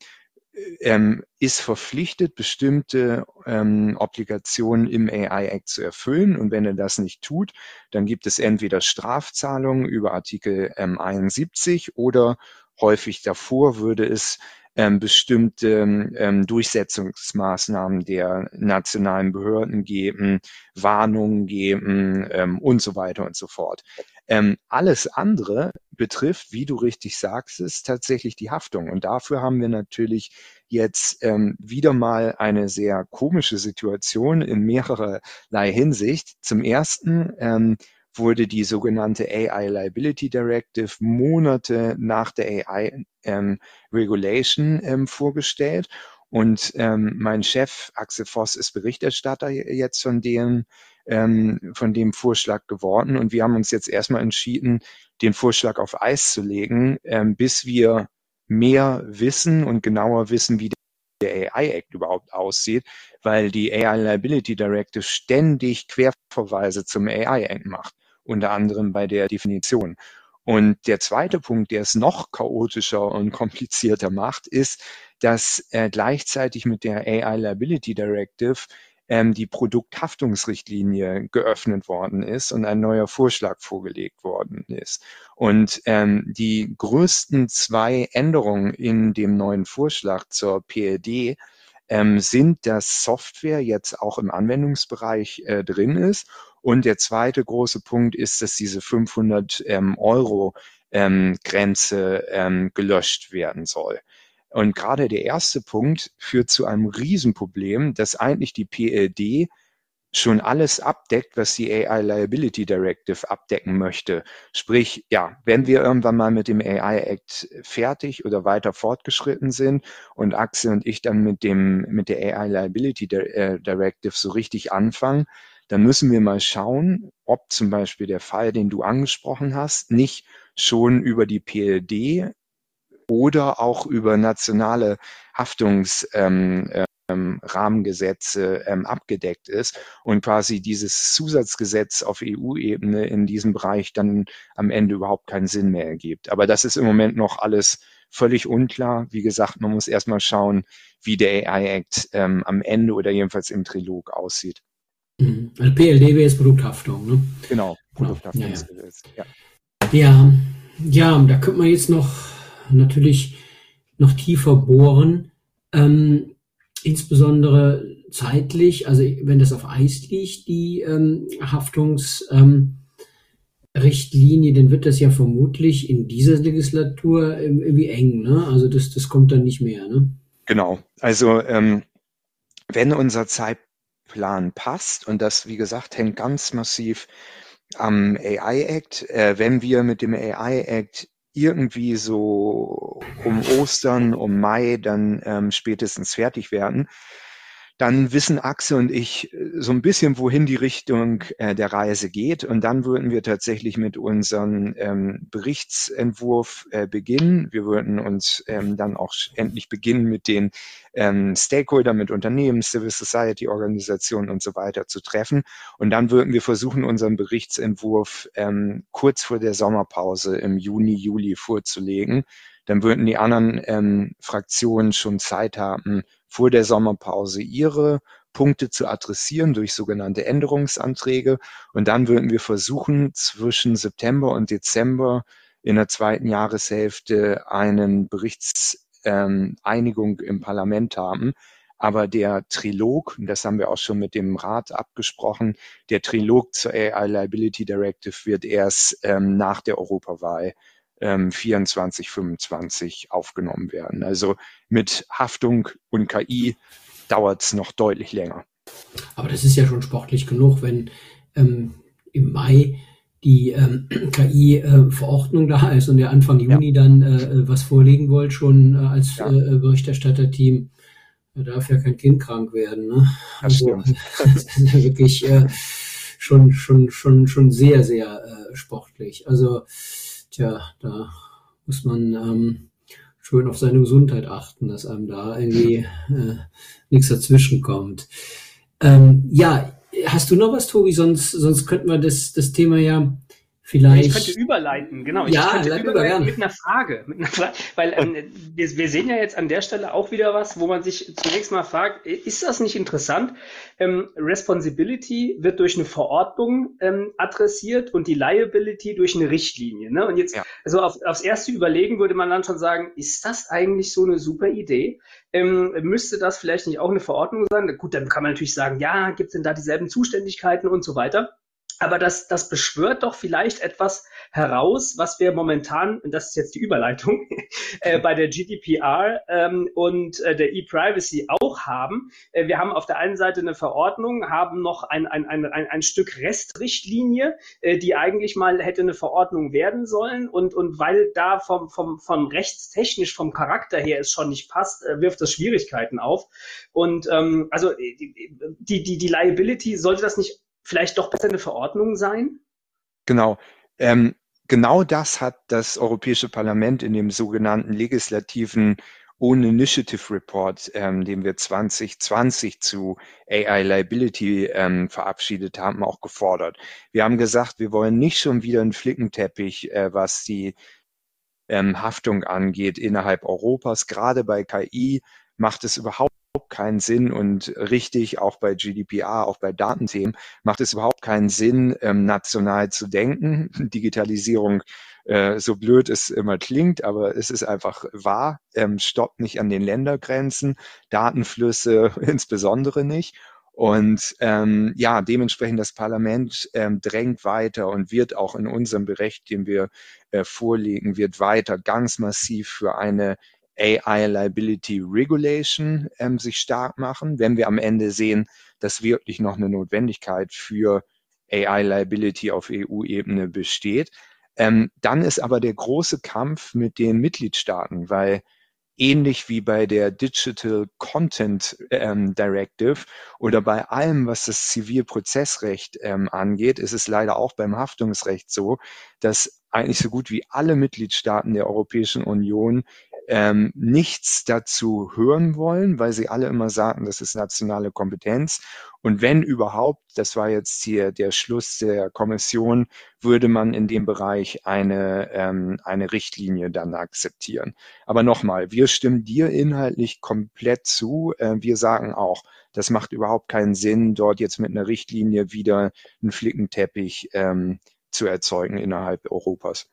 ähm, ist verpflichtet, bestimmte ähm, Obligationen im AI-Act zu erfüllen. Und wenn er das nicht tut, dann gibt es entweder Strafzahlungen über Artikel ähm, 71 oder häufig davor würde es ähm, bestimmte ähm, Durchsetzungsmaßnahmen der nationalen Behörden geben, Warnungen geben ähm, und so weiter und so fort. Ähm, alles andere betrifft, wie du richtig sagst, ist tatsächlich die Haftung. Und dafür haben wir natürlich jetzt ähm, wieder mal eine sehr komische Situation in mehrererlei Hinsicht. Zum ersten ähm, wurde die sogenannte AI Liability Directive Monate nach der AI ähm, Regulation ähm, vorgestellt. Und ähm, mein Chef Axel Voss ist Berichterstatter jetzt von dem, ähm, von dem Vorschlag geworden. Und wir haben uns jetzt erstmal entschieden, den Vorschlag auf Eis zu legen, ähm, bis wir mehr wissen und genauer wissen, wie der AI Act überhaupt aussieht, weil die AI Liability Directive ständig Querverweise zum AI Act macht unter anderem bei der Definition. Und der zweite Punkt, der es noch chaotischer und komplizierter macht, ist, dass äh, gleichzeitig mit der AI Liability Directive ähm, die Produkthaftungsrichtlinie geöffnet worden ist und ein neuer Vorschlag vorgelegt worden ist. Und ähm, die größten zwei Änderungen in dem neuen Vorschlag zur PLD ähm, sind, dass Software jetzt auch im Anwendungsbereich äh, drin ist. Und der zweite große Punkt ist, dass diese 500 ähm, Euro ähm, Grenze ähm, gelöscht werden soll. Und gerade der erste Punkt führt zu einem Riesenproblem, dass eigentlich die PLD schon alles abdeckt, was die AI Liability Directive abdecken möchte. Sprich, ja, wenn wir irgendwann mal mit dem AI Act fertig oder weiter fortgeschritten sind und Axel und ich dann mit dem, mit der AI Liability äh, Directive so richtig anfangen, dann müssen wir mal schauen, ob zum Beispiel der Fall, den du angesprochen hast, nicht schon über die PLD oder auch über nationale Haftungs, ähm, ähm, Rahmengesetze ähm, abgedeckt ist und quasi dieses Zusatzgesetz auf EU-Ebene in diesem Bereich dann am Ende überhaupt keinen Sinn mehr ergibt. Aber das ist im Moment noch alles völlig unklar. Wie gesagt, man muss erstmal schauen, wie der AI-Act ähm, am Ende oder jedenfalls im Trilog aussieht. Mhm. Also PLD wäre jetzt Produkthaftung, ne? Genau, Produkthaftungsgesetz. Ja, ja. ja, ja, da könnte man jetzt noch natürlich noch tiefer bohren. Ähm, insbesondere zeitlich, also wenn das auf Eis liegt, die ähm, Haftungsrichtlinie, ähm, dann wird das ja vermutlich in dieser Legislatur irgendwie eng. Ne? Also das, das kommt dann nicht mehr. Ne? Genau. Also ähm, wenn unser Zeitplan passt, und das, wie gesagt, hängt ganz massiv am AI Act, äh, wenn wir mit dem AI Act irgendwie so um Ostern, um Mai dann ähm, spätestens fertig werden, dann wissen Axel und ich äh, so ein bisschen, wohin die Richtung äh, der Reise geht. Und dann würden wir tatsächlich mit unserem ähm, Berichtsentwurf äh, beginnen. Wir würden uns ähm, dann auch endlich beginnen, mit den ähm, Stakeholdern, mit Unternehmen, Civil Society Organisationen und so weiter zu treffen. Und dann würden wir versuchen, unseren Berichtsentwurf ähm, kurz vor der Sommerpause im Juni, Juli vorzulegen dann würden die anderen ähm, Fraktionen schon Zeit haben, vor der Sommerpause ihre Punkte zu adressieren durch sogenannte Änderungsanträge. Und dann würden wir versuchen, zwischen September und Dezember in der zweiten Jahreshälfte einen Berichtseinigung ähm, im Parlament haben. Aber der Trilog, und das haben wir auch schon mit dem Rat abgesprochen, der Trilog zur AI Liability Directive wird erst ähm, nach der Europawahl ähm, 24, 25 aufgenommen werden. Also mit Haftung und KI dauert es noch deutlich länger. Aber das ist ja schon sportlich genug, wenn ähm, im Mai die ähm, KI-Verordnung äh, da ist und der Anfang Juni ja. dann äh, was vorlegen wollt, schon äh, als ja. äh, Berichterstatterteam. Da darf ja kein Kind krank werden. Ne? Also, das ist wirklich äh, schon, schon, schon, schon sehr, sehr äh, sportlich. Also tja, da muss man ähm, schön auf seine Gesundheit achten, dass einem da irgendwie äh, nichts dazwischen kommt. Ähm, ja, hast du noch was, Tobi? Sonst, sonst könnten wir das, das Thema ja Vielleicht. Ich könnte überleiten, genau. Ich ja, könnte überleiten mit einer Frage. Mit einer Frage weil ähm, wir, wir, sehen ja jetzt an der Stelle auch wieder was, wo man sich zunächst mal fragt, ist das nicht interessant? Ähm, Responsibility wird durch eine Verordnung ähm, adressiert und die Liability durch eine Richtlinie. Ne? Und jetzt, ja. also auf, aufs erste Überlegen würde man dann schon sagen, ist das eigentlich so eine super Idee? Ähm, müsste das vielleicht nicht auch eine Verordnung sein? Gut, dann kann man natürlich sagen, ja, gibt es denn da dieselben Zuständigkeiten und so weiter. Aber das, das beschwört doch vielleicht etwas heraus, was wir momentan, und das ist jetzt die Überleitung, äh, bei der GDPR ähm, und äh, der E-Privacy auch haben. Äh, wir haben auf der einen Seite eine Verordnung, haben noch ein, ein, ein, ein, ein Stück Restrichtlinie, äh, die eigentlich mal hätte eine Verordnung werden sollen. Und, und weil da vom, vom, vom rechtstechnisch, vom Charakter her es schon nicht passt, äh, wirft das Schwierigkeiten auf. Und ähm, also äh, die, die, die Liability, sollte das nicht vielleicht doch besser eine Verordnung sein? Genau. Ähm, genau das hat das Europäische Parlament in dem sogenannten legislativen Own Initiative Report, ähm, den wir 2020 zu AI Liability ähm, verabschiedet haben, auch gefordert. Wir haben gesagt, wir wollen nicht schon wieder einen Flickenteppich, äh, was die ähm, Haftung angeht innerhalb Europas. Gerade bei KI macht es überhaupt keinen Sinn und richtig, auch bei GDPR, auch bei Datenthemen, macht es überhaupt keinen Sinn, ähm, national zu denken. Digitalisierung äh, so blöd es immer klingt, aber es ist einfach wahr, ähm, stoppt nicht an den Ländergrenzen, Datenflüsse insbesondere nicht. Und ähm, ja, dementsprechend das Parlament ähm, drängt weiter und wird auch in unserem Bericht, den wir äh, vorlegen, wird weiter ganz massiv für eine AI Liability Regulation ähm, sich stark machen, wenn wir am Ende sehen, dass wirklich noch eine Notwendigkeit für AI Liability auf EU-Ebene besteht. Ähm, dann ist aber der große Kampf mit den Mitgliedstaaten, weil ähnlich wie bei der Digital Content ähm, Directive oder bei allem, was das Zivilprozessrecht ähm, angeht, ist es leider auch beim Haftungsrecht so, dass eigentlich so gut wie alle Mitgliedstaaten der Europäischen Union ähm, nichts dazu hören wollen, weil sie alle immer sagen, das ist nationale Kompetenz. Und wenn überhaupt, das war jetzt hier der Schluss der Kommission, würde man in dem Bereich eine, ähm, eine Richtlinie dann akzeptieren. Aber nochmal, wir stimmen dir inhaltlich komplett zu. Äh, wir sagen auch, das macht überhaupt keinen Sinn, dort jetzt mit einer Richtlinie wieder einen Flickenteppich ähm, zu erzeugen innerhalb Europas.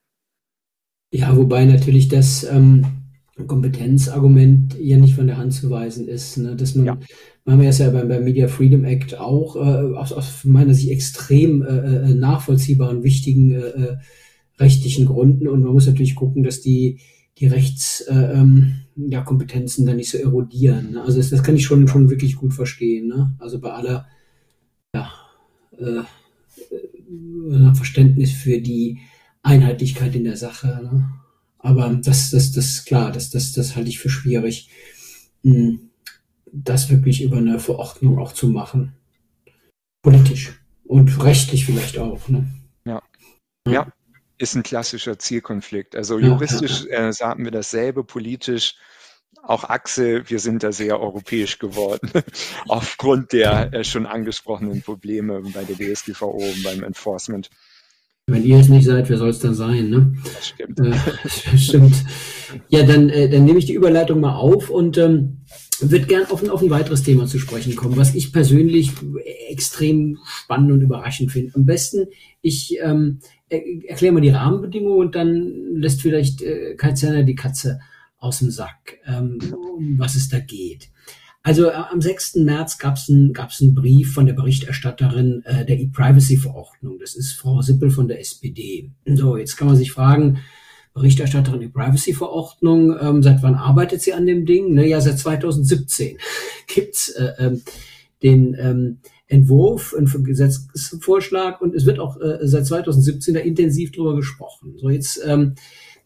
Ja, wobei natürlich das ähm, Kompetenzargument ja nicht von der Hand zu weisen ist. Ne? Dass man, ja. man ja ja beim, beim Media Freedom Act auch äh, aus, aus meiner Sicht extrem äh, äh nachvollziehbaren, wichtigen äh, äh, rechtlichen Gründen. Und man muss natürlich gucken, dass die, die Rechtskompetenzen äh, ähm, ja, Kompetenzen dann nicht so erodieren. Ne? Also das, das, kann ich schon, schon wirklich gut verstehen. Ne? Also bei aller ja, äh, äh Verständnis für die Einheitlichkeit in der Sache. Ne? Aber das, das, das, klar, das, das, das halte ich für schwierig, hm, das wirklich über eine Verordnung auch zu machen. Politisch und rechtlich vielleicht auch. Ne? Ja. ja. ist ein klassischer Zielkonflikt. Also juristisch ja, ja. Äh, sagen wir dasselbe, politisch auch Achse, wir sind da sehr europäisch geworden, aufgrund der äh, schon angesprochenen Probleme bei der DSGVO und beim Enforcement. Wenn ihr es nicht seid, wer soll es dann sein? Ne? Das stimmt. Äh, stimmt. Ja, dann, äh, dann nehme ich die Überleitung mal auf und ähm, würde gern auf ein, auf ein weiteres Thema zu sprechen kommen, was ich persönlich extrem spannend und überraschend finde. Am besten, ich ähm, erkläre mal die Rahmenbedingungen und dann lässt vielleicht äh, Kai Zerner die Katze aus dem Sack, ähm, um was es da geht. Also äh, am 6. März gab es einen gab's einen Brief von der Berichterstatterin äh, der E-Privacy-Verordnung. Das ist Frau Sippel von der SPD. So, jetzt kann man sich fragen, Berichterstatterin E-Privacy-Verordnung, ähm, seit wann arbeitet sie an dem Ding? Naja, seit 2017 gibt's äh, ähm, den ähm, Entwurf, einen Gesetzesvorschlag und es wird auch äh, seit 2017 da intensiv drüber gesprochen. So, jetzt ähm,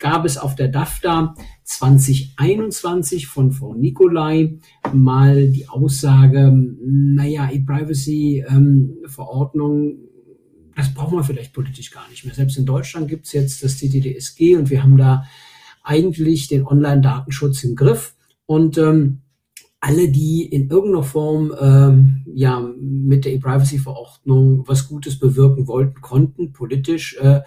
gab es auf der DAFTA 2021 von Frau Nicolai mal die Aussage, naja, E-Privacy-Verordnung, ähm, das brauchen wir vielleicht politisch gar nicht mehr. Selbst in Deutschland gibt es jetzt das CTDSG und wir haben da eigentlich den Online-Datenschutz im Griff. Und ähm, alle, die in irgendeiner Form ähm, ja mit der E-Privacy-Verordnung was Gutes bewirken wollten, konnten politisch, äh,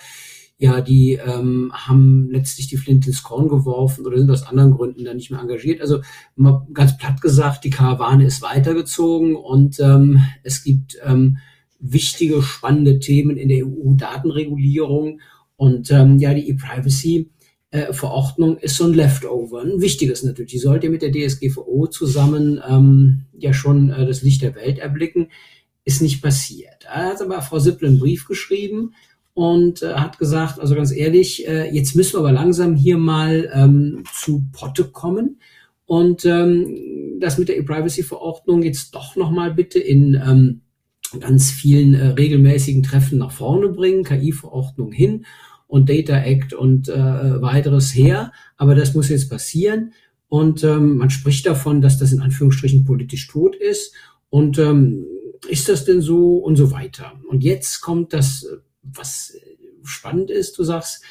ja, die ähm, haben letztlich die Flint ins Korn geworfen oder sind aus anderen Gründen da nicht mehr engagiert. Also mal ganz platt gesagt, die Karawane ist weitergezogen und ähm, es gibt ähm, wichtige, spannende Themen in der EU-Datenregulierung und ähm, ja, die E-Privacy. Äh, Verordnung ist so ein Leftover, ein wichtiges natürlich. Die sollte mit der DSGVO zusammen ähm, ja schon äh, das Licht der Welt erblicken. Ist nicht passiert. Da hat aber Frau Sippel einen Brief geschrieben und äh, hat gesagt, also ganz ehrlich, äh, jetzt müssen wir aber langsam hier mal ähm, zu Potte kommen und ähm, das mit der E-Privacy-Verordnung jetzt doch nochmal bitte in ähm, ganz vielen äh, regelmäßigen Treffen nach vorne bringen, KI-Verordnung hin und Data Act und äh, weiteres her. Aber das muss jetzt passieren. Und ähm, man spricht davon, dass das in Anführungsstrichen politisch tot ist. Und ähm, ist das denn so und so weiter? Und jetzt kommt das was spannend ist, du sagst,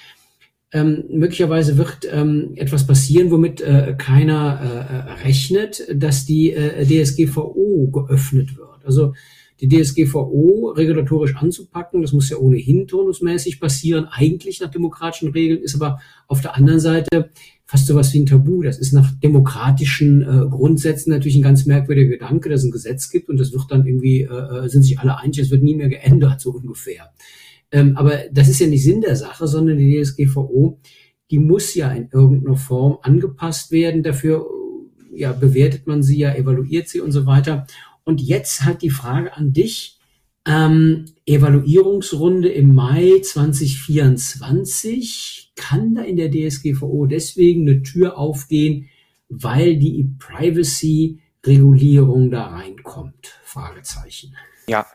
ähm, möglicherweise wird ähm, etwas passieren, womit äh, keiner äh, rechnet, dass die äh, DSGVO geöffnet wird. Also die DSGVO regulatorisch anzupacken, das muss ja ohnehin turnusmäßig passieren, eigentlich nach demokratischen Regeln, ist aber auf der anderen Seite fast sowas wie ein Tabu. Das ist nach demokratischen äh, Grundsätzen natürlich ein ganz merkwürdiger Gedanke, dass es ein Gesetz gibt und das wird dann irgendwie, äh, äh, sind sich alle einig, es wird nie mehr geändert, so ungefähr. Ähm, aber das ist ja nicht Sinn der Sache, sondern die DSGVO, die muss ja in irgendeiner Form angepasst werden. Dafür ja, bewertet man sie ja, evaluiert sie und so weiter. Und jetzt hat die Frage an dich, ähm, Evaluierungsrunde im Mai 2024. Kann da in der DSGVO deswegen eine Tür aufgehen, weil die Privacy-Regulierung da reinkommt? Fragezeichen. Ja,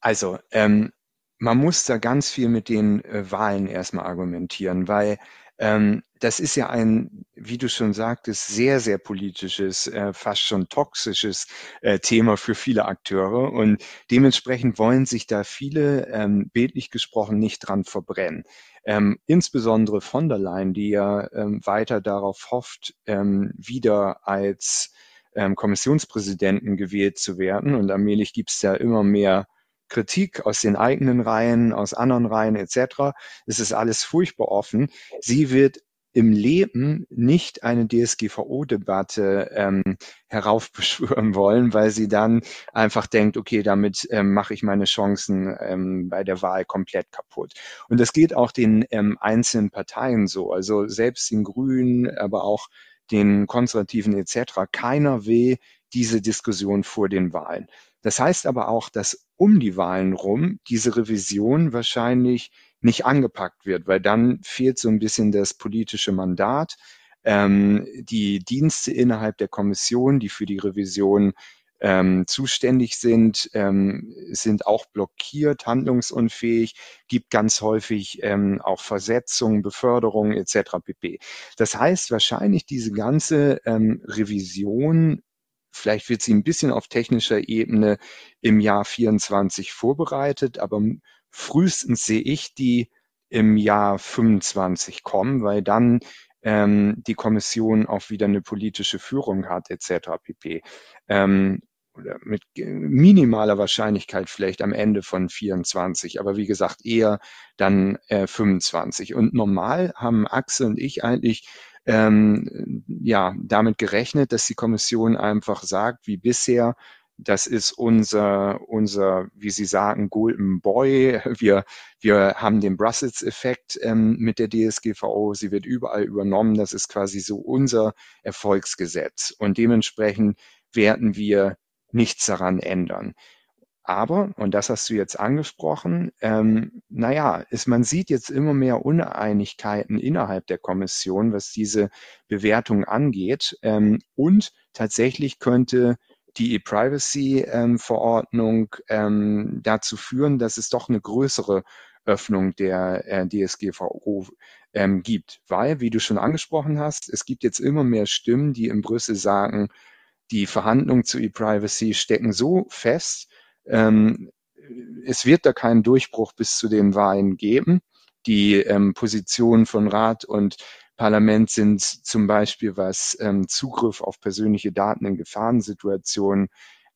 also ähm, man muss da ganz viel mit den äh, Wahlen erstmal argumentieren, weil ähm, das ist ja ein, wie du schon sagtest, sehr, sehr politisches, äh, fast schon toxisches äh, Thema für viele Akteure. Und dementsprechend wollen sich da viele, ähm, bildlich gesprochen, nicht dran verbrennen. Ähm, insbesondere von der Leyen, die ja ähm, weiter darauf hofft, ähm, wieder als ähm, Kommissionspräsidenten gewählt zu werden. Und allmählich gibt es da immer mehr Kritik aus den eigenen Reihen, aus anderen Reihen etc. Es ist alles furchtbar offen. Sie wird im Leben nicht eine DSGVO-Debatte ähm, heraufbeschwören wollen, weil sie dann einfach denkt, okay, damit ähm, mache ich meine Chancen ähm, bei der Wahl komplett kaputt. Und das geht auch den ähm, einzelnen Parteien so, also selbst den Grünen, aber auch den Konservativen etc. Keiner will diese Diskussion vor den Wahlen. Das heißt aber auch, dass um die Wahlen rum diese Revision wahrscheinlich nicht angepackt wird, weil dann fehlt so ein bisschen das politische Mandat. Ähm, die Dienste innerhalb der Kommission, die für die Revision ähm, zuständig sind, ähm, sind auch blockiert, handlungsunfähig, gibt ganz häufig ähm, auch Versetzungen, Beförderungen etc. pp. Das heißt wahrscheinlich diese ganze ähm, Revision Vielleicht wird sie ein bisschen auf technischer Ebene im Jahr 24 vorbereitet, aber frühestens sehe ich die im Jahr 25 kommen, weil dann ähm, die Kommission auch wieder eine politische Führung hat, etc. pp. Ähm, oder mit minimaler Wahrscheinlichkeit vielleicht am Ende von 24, aber wie gesagt eher dann äh, 25. Und normal haben Axel und ich eigentlich ähm, ja, damit gerechnet, dass die Kommission einfach sagt, wie bisher, das ist unser, unser, wie Sie sagen, Golden Boy. Wir, wir haben den Brussels-Effekt ähm, mit der DSGVO. Sie wird überall übernommen. Das ist quasi so unser Erfolgsgesetz. Und dementsprechend werden wir nichts daran ändern. Aber, und das hast du jetzt angesprochen, ähm, naja, ist, man sieht jetzt immer mehr Uneinigkeiten innerhalb der Kommission, was diese Bewertung angeht. Ähm, und tatsächlich könnte die E-Privacy-Verordnung ähm, dazu führen, dass es doch eine größere Öffnung der äh, DSGVO ähm, gibt. Weil, wie du schon angesprochen hast, es gibt jetzt immer mehr Stimmen, die in Brüssel sagen, die Verhandlungen zu E-Privacy stecken so fest, ähm, es wird da keinen Durchbruch bis zu den Wahlen geben. Die ähm, Positionen von Rat und Parlament sind zum Beispiel, was ähm, Zugriff auf persönliche Daten in Gefahrensituationen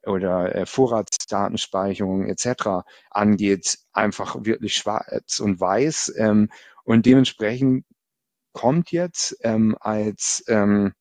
oder äh, Vorratsdatenspeicherung etc. angeht, einfach wirklich schwarz und weiß. Ähm, und dementsprechend kommt jetzt ähm, als, ähm,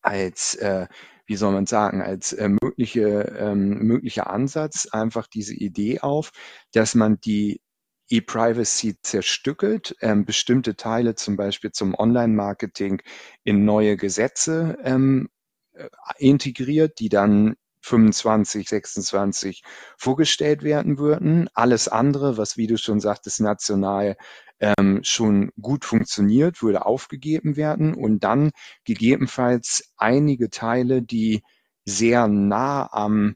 als äh, wie soll man sagen, als äh, mögliche, ähm, möglicher Ansatz einfach diese Idee auf, dass man die E-Privacy zerstückelt, ähm, bestimmte Teile zum Beispiel zum Online-Marketing in neue Gesetze ähm, äh, integriert, die dann 25, 26 vorgestellt werden würden. Alles andere, was, wie du schon sagtest, national ähm, schon gut funktioniert, würde aufgegeben werden und dann gegebenenfalls einige Teile, die sehr nah am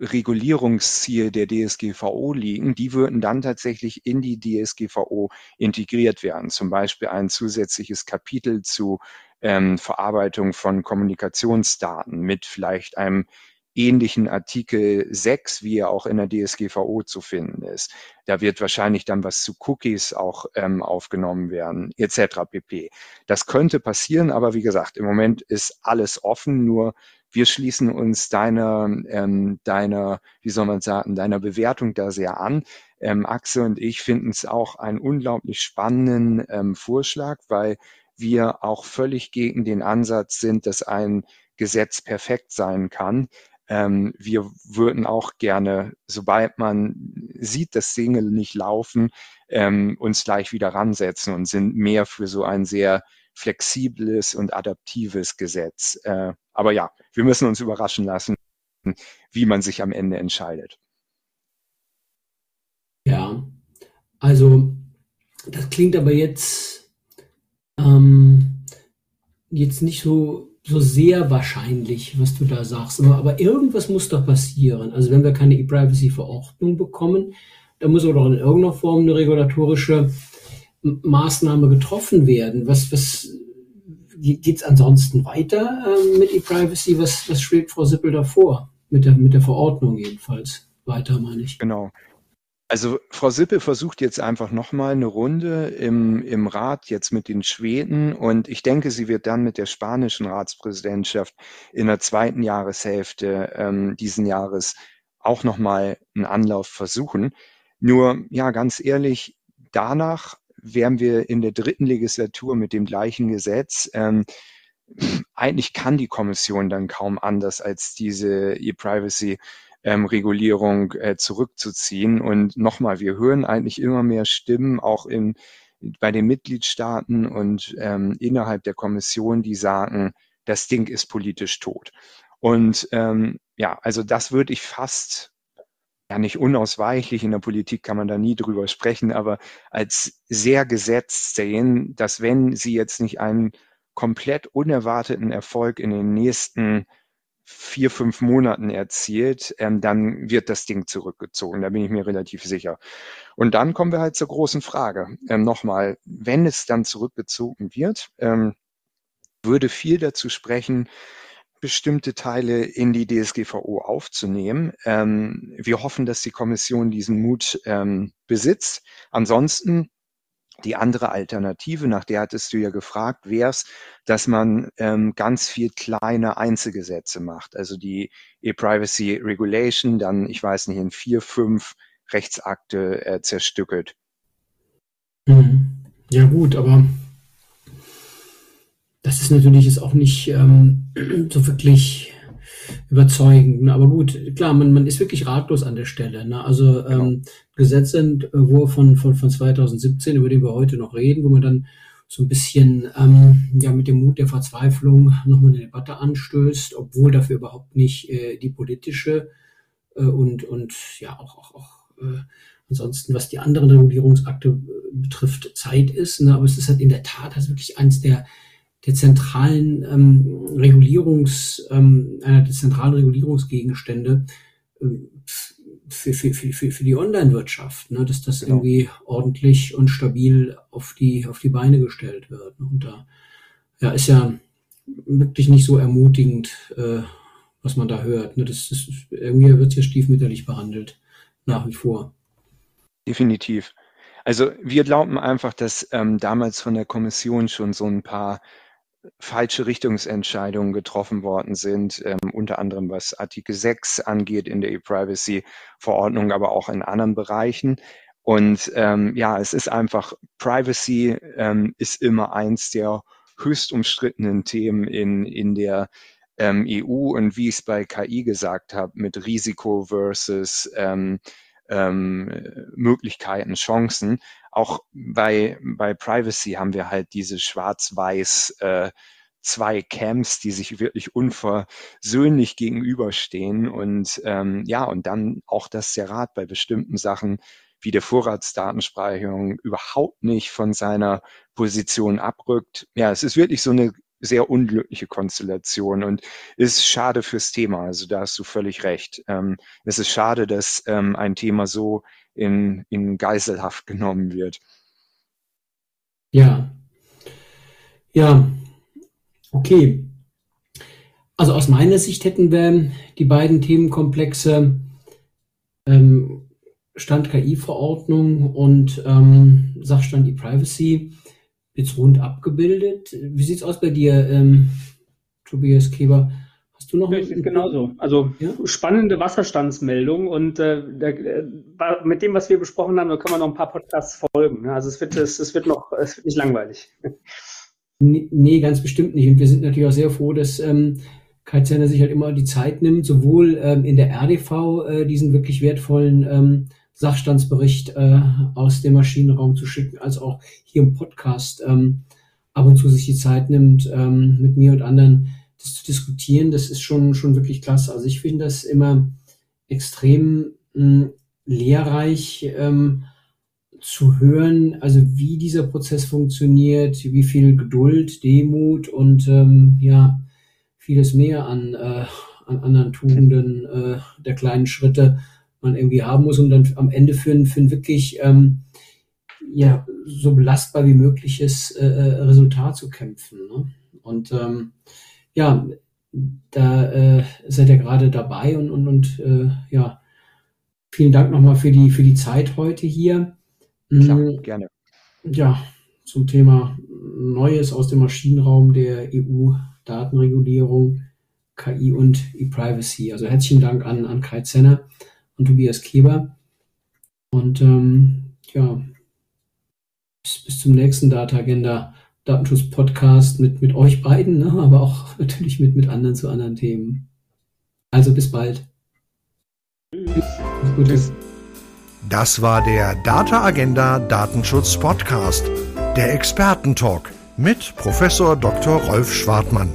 Regulierungsziel der DSGVO liegen, die würden dann tatsächlich in die DSGVO integriert werden. Zum Beispiel ein zusätzliches Kapitel zu ähm, Verarbeitung von Kommunikationsdaten mit vielleicht einem ähnlichen Artikel 6, wie er auch in der DSGVO zu finden ist. Da wird wahrscheinlich dann was zu Cookies auch ähm, aufgenommen werden, etc. pp. Das könnte passieren, aber wie gesagt, im Moment ist alles offen, nur wir schließen uns deiner, ähm, deiner, wie soll man sagen, deiner Bewertung da sehr an. Ähm, Axel und ich finden es auch einen unglaublich spannenden ähm, Vorschlag, weil wir auch völlig gegen den Ansatz sind, dass ein Gesetz perfekt sein kann. Ähm, wir würden auch gerne, sobald man sieht, dass Dinge nicht laufen, ähm, uns gleich wieder ransetzen und sind mehr für so ein sehr flexibles und adaptives Gesetz. Äh, aber ja, wir müssen uns überraschen lassen, wie man sich am Ende entscheidet. Ja, also das klingt aber jetzt, ähm, jetzt nicht so, so sehr wahrscheinlich, was du da sagst. Aber, aber irgendwas muss doch passieren. Also wenn wir keine E-Privacy-Verordnung bekommen, dann muss auch doch in irgendeiner Form eine regulatorische Maßnahme getroffen werden. Was, was geht es ansonsten weiter äh, mit E-Privacy? Was, was schwebt Frau Sippel da vor? Mit der, mit der Verordnung jedenfalls. Weiter, meine ich. Genau. Also Frau Sippe versucht jetzt einfach nochmal eine Runde im, im Rat jetzt mit den Schweden und ich denke, sie wird dann mit der spanischen Ratspräsidentschaft in der zweiten Jahreshälfte ähm, diesen Jahres auch nochmal einen Anlauf versuchen. Nur, ja, ganz ehrlich, danach wären wir in der dritten Legislatur mit dem gleichen Gesetz. Ähm, eigentlich kann die Kommission dann kaum anders als diese E-Privacy ähm, Regulierung äh, zurückzuziehen. Und nochmal, wir hören eigentlich immer mehr Stimmen, auch in, bei den Mitgliedstaaten und ähm, innerhalb der Kommission, die sagen, das Ding ist politisch tot. Und ähm, ja, also das würde ich fast ja nicht unausweichlich, in der Politik kann man da nie drüber sprechen, aber als sehr gesetzt sehen, dass wenn sie jetzt nicht einen komplett unerwarteten Erfolg in den nächsten vier, fünf Monaten erzielt, ähm, dann wird das Ding zurückgezogen. Da bin ich mir relativ sicher. Und dann kommen wir halt zur großen Frage. Ähm, Nochmal, wenn es dann zurückgezogen wird, ähm, würde viel dazu sprechen, bestimmte Teile in die DSGVO aufzunehmen. Ähm, wir hoffen, dass die Kommission diesen Mut ähm, besitzt. Ansonsten die andere Alternative, nach der hattest du ja gefragt, wäre es, dass man ähm, ganz viel kleine Einzelgesetze macht. Also die E-Privacy Regulation dann, ich weiß nicht, in vier, fünf Rechtsakte äh, zerstückelt. Mhm. Ja gut, aber das ist natürlich jetzt auch nicht ähm, so wirklich überzeugend. Aber gut, klar, man, man ist wirklich ratlos an der Stelle. Ne? Also genau. ähm, Gesetzentwurf von, von, von 2017, über den wir heute noch reden, wo man dann so ein bisschen ähm, ja mit dem Mut der Verzweiflung nochmal eine Debatte anstößt, obwohl dafür überhaupt nicht äh, die politische äh, und, und ja auch, auch, auch äh, ansonsten, was die anderen Regulierungsakte äh, betrifft, Zeit ist. Ne? Aber es ist halt in der Tat also wirklich eins der der zentralen ähm, Regulierungs, ähm, einer der zentralen Regulierungsgegenstände äh, für, für, für, für die Online-Wirtschaft, ne, dass das genau. irgendwie ordentlich und stabil auf die, auf die Beine gestellt wird. Ne? Und da ja, ist ja wirklich nicht so ermutigend, äh, was man da hört. Ne? Das, das, irgendwie wird es ja stiefmütterlich behandelt, nach wie vor. Definitiv. Also wir glauben einfach, dass ähm, damals von der Kommission schon so ein paar falsche Richtungsentscheidungen getroffen worden sind, ähm, unter anderem was Artikel 6 angeht in der E-Privacy-Verordnung, aber auch in anderen Bereichen. Und ähm, ja, es ist einfach, Privacy ähm, ist immer eins der höchst umstrittenen Themen in, in der ähm, EU und wie ich es bei KI gesagt habe, mit Risiko versus ähm, ähm, Möglichkeiten, Chancen. Auch bei, bei Privacy haben wir halt diese schwarz-weiß äh, zwei Camps, die sich wirklich unversöhnlich gegenüberstehen. Und ähm, ja, und dann auch, dass der Rat bei bestimmten Sachen wie der Vorratsdatenspeicherung überhaupt nicht von seiner Position abrückt. Ja, es ist wirklich so eine sehr unglückliche Konstellation und ist schade fürs Thema. Also da hast du völlig recht. Ähm, es ist schade, dass ähm, ein Thema so in, in Geiselhaft genommen wird. Ja. Ja. Okay. Also aus meiner Sicht hätten wir die beiden Themenkomplexe ähm, Stand KI-Verordnung und ähm, Sachstand E-Privacy jetzt rund abgebildet. Wie sieht es aus bei dir, ähm, Tobias Keber? Hast du noch? Ja, einen, genauso. Also ja? spannende Wasserstandsmeldung und äh, der, äh, mit dem, was wir besprochen haben, da können wir noch ein paar Podcasts folgen. Also es wird, es, es wird noch, es wird nicht langweilig. Nee, ganz bestimmt nicht. Und wir sind natürlich auch sehr froh, dass ähm, Kai Zenner sich halt immer die Zeit nimmt, sowohl ähm, in der RDV äh, diesen wirklich wertvollen ähm, Sachstandsbericht äh, aus dem Maschinenraum zu schicken, als auch hier im Podcast ähm, ab und zu sich die Zeit nimmt, ähm, mit mir und anderen das zu diskutieren. Das ist schon, schon wirklich klasse. Also ich finde das immer extrem mh, hm, lehrreich. Ähm, zu hören, also wie dieser Prozess funktioniert, wie viel Geduld, Demut und ähm, ja, vieles mehr an, äh, an anderen Tugenden äh, der kleinen Schritte man irgendwie haben muss, um dann am Ende für ein, für ein wirklich ähm, ja, so belastbar wie mögliches äh, äh Resultat zu kämpfen. Ne? Und ähm, ja, da äh, seid ihr gerade dabei und, und, und äh, ja, vielen Dank nochmal für die, für die Zeit heute hier. Klar, mm, gerne. Ja, zum Thema Neues aus dem Maschinenraum der EU-Datenregulierung, KI und E-Privacy. Also herzlichen Dank an, an Kai Zenner und Tobias Keber. Und ähm, ja, bis, bis zum nächsten Data Agenda Datenschutz Podcast mit, mit euch beiden, ne? aber auch natürlich mit, mit anderen zu anderen Themen. Also bis bald. Tschüss. Tschüss. Das war der Data Agenda Datenschutz Podcast, der Expertentalk mit Professor Dr. Rolf Schwartmann.